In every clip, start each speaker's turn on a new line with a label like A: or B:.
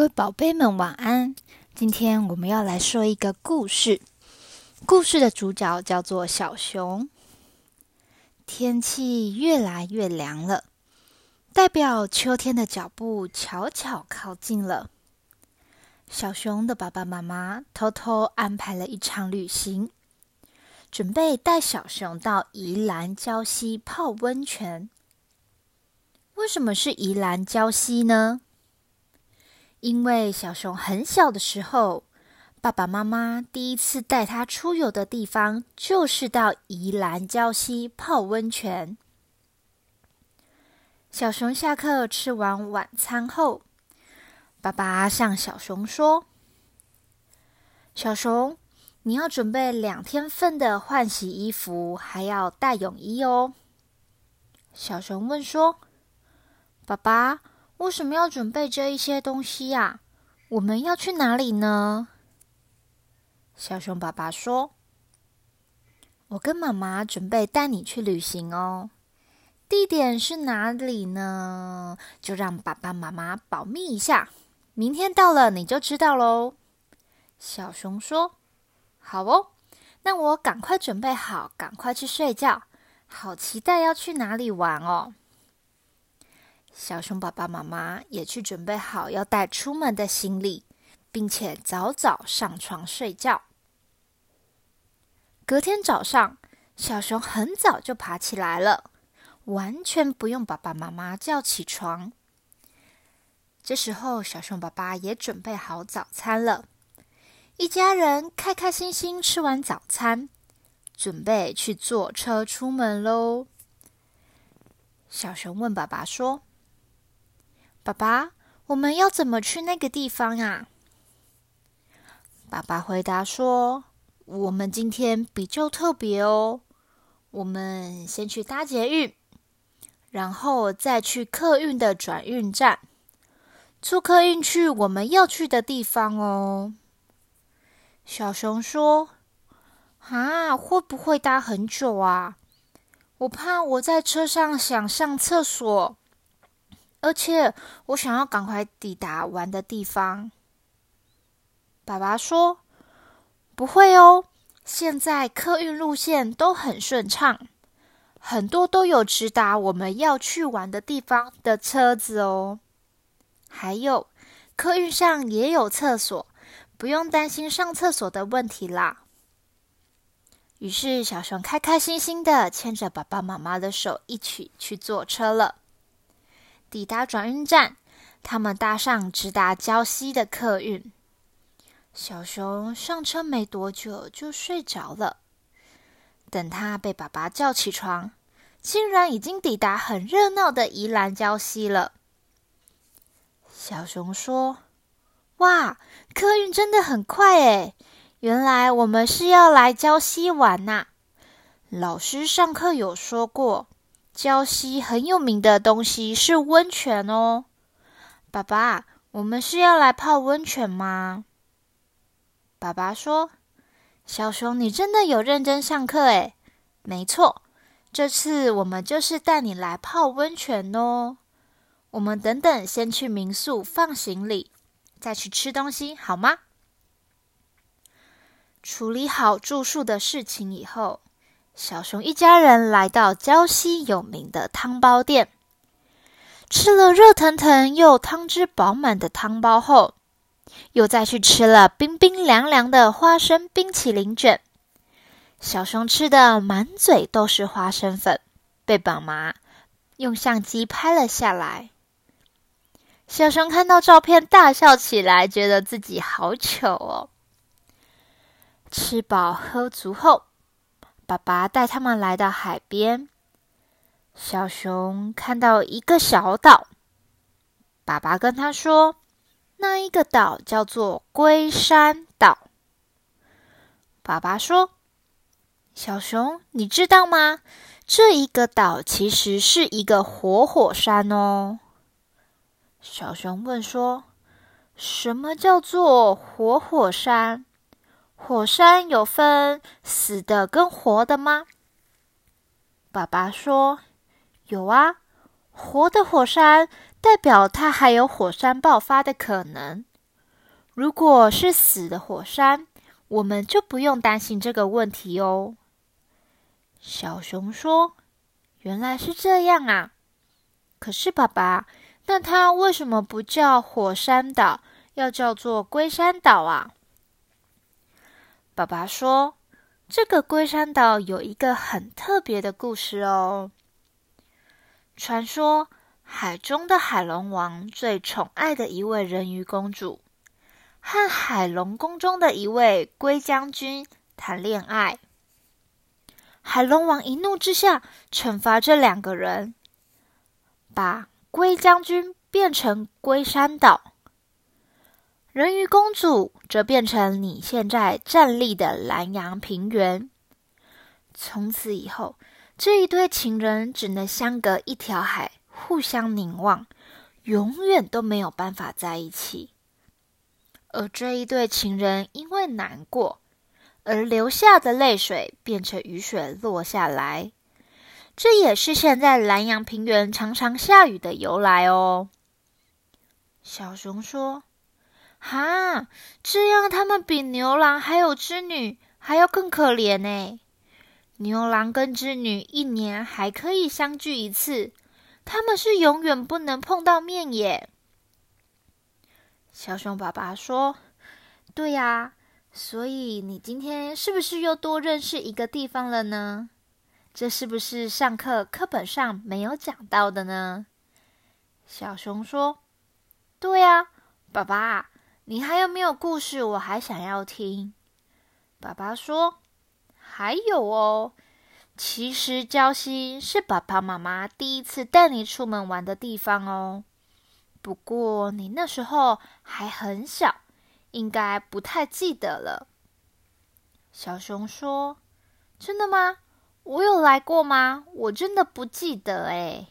A: 各位宝贝们，晚安！今天我们要来说一个故事。故事的主角叫做小熊。天气越来越凉了，代表秋天的脚步悄悄靠近了。小熊的爸爸妈妈偷偷安排了一场旅行，准备带小熊到宜兰礁溪泡温泉。为什么是宜兰礁溪呢？因为小熊很小的时候，爸爸妈妈第一次带他出游的地方就是到宜兰礁溪泡温泉。小熊下课吃完晚餐后，爸爸向小熊说：“小熊，你要准备两天份的换洗衣服，还要带泳衣哦。”小熊问说：“爸爸。”为什么要准备这一些东西呀？我们要去哪里呢？小熊爸爸说：“我跟妈妈准备带你去旅行哦，地点是哪里呢？就让爸爸妈妈保密一下，明天到了你就知道喽。”小熊说：“好哦，那我赶快准备好，赶快去睡觉。好期待要去哪里玩哦！”小熊爸爸妈妈也去准备好要带出门的行李，并且早早上床睡觉。隔天早上，小熊很早就爬起来了，完全不用爸爸妈妈叫起床。这时候，小熊爸爸也准备好早餐了，一家人开开心心吃完早餐，准备去坐车出门喽。小熊问爸爸说。爸爸，我们要怎么去那个地方啊？爸爸回答说：“我们今天比较特别哦，我们先去搭捷运，然后再去客运的转运站，坐客运去我们要去的地方哦。”小熊说：“啊，会不会搭很久啊？我怕我在车上想上厕所。”而且我想要赶快抵达玩的地方。爸爸说：“不会哦，现在客运路线都很顺畅，很多都有直达我们要去玩的地方的车子哦。还有客运上也有厕所，不用担心上厕所的问题啦。”于是小熊开开心心的牵着爸爸妈妈的手，一起去坐车了。抵达转运站，他们搭上直达礁溪的客运。小熊上车没多久就睡着了。等他被爸爸叫起床，竟然已经抵达很热闹的宜兰礁溪了。小熊说：“哇，客运真的很快诶！原来我们是要来礁溪玩呐。老师上课有说过。”礁溪很有名的东西是温泉哦，爸爸，我们是要来泡温泉吗？爸爸说：“小熊，你真的有认真上课诶。没错，这次我们就是带你来泡温泉哦。我们等等先去民宿放行李，再去吃东西，好吗？”处理好住宿的事情以后。小熊一家人来到礁溪有名的汤包店，吃了热腾腾又汤汁饱满的汤包后，又再去吃了冰冰凉凉的花生冰淇淋卷。小熊吃的满嘴都是花生粉，被爸妈用相机拍了下来。小熊看到照片大笑起来，觉得自己好糗哦。吃饱喝足后。爸爸带他们来到海边，小熊看到一个小岛。爸爸跟他说：“那一个岛叫做龟山岛。”爸爸说：“小熊，你知道吗？这一个岛其实是一个活火山哦。”小熊问说：“什么叫做活火山？”火山有分死的跟活的吗？爸爸说有啊，活的火山代表它还有火山爆发的可能，如果是死的火山，我们就不用担心这个问题哦。”小熊说：“原来是这样啊！可是爸爸，那它为什么不叫火山岛，要叫做龟山岛啊？”爸爸说：“这个龟山岛有一个很特别的故事哦。传说海中的海龙王最宠爱的一位人鱼公主，和海龙宫中的一位龟将军谈恋爱。海龙王一怒之下，惩罚这两个人，把龟将军变成龟山岛。”人鱼公主则变成你现在站立的南洋平原。从此以后，这一对情人只能相隔一条海，互相凝望，永远都没有办法在一起。而这一对情人因为难过而流下的泪水，变成雨水落下来。这也是现在南洋平原常常下雨的由来哦。小熊说。哈，这样他们比牛郎还有织女还要更可怜呢。牛郎跟织女一年还可以相聚一次，他们是永远不能碰到面耶。小熊爸爸说：“对呀，所以你今天是不是又多认识一个地方了呢？这是不是上课课本上没有讲到的呢？”小熊说：“对呀，爸爸。”你还有没有故事？我还想要听。爸爸说：“还有哦，其实礁溪是爸爸妈妈第一次带你出门玩的地方哦。不过你那时候还很小，应该不太记得了。”小熊说：“真的吗？我有来过吗？我真的不记得哎。”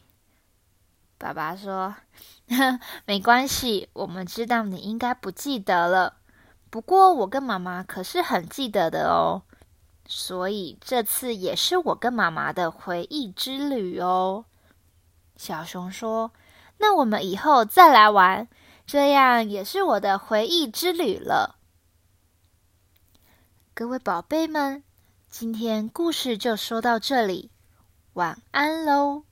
A: 爸爸说。没关系，我们知道你应该不记得了。不过我跟妈妈可是很记得的哦，所以这次也是我跟妈妈的回忆之旅哦。小熊说：“那我们以后再来玩，这样也是我的回忆之旅了。”各位宝贝们，今天故事就说到这里，晚安喽。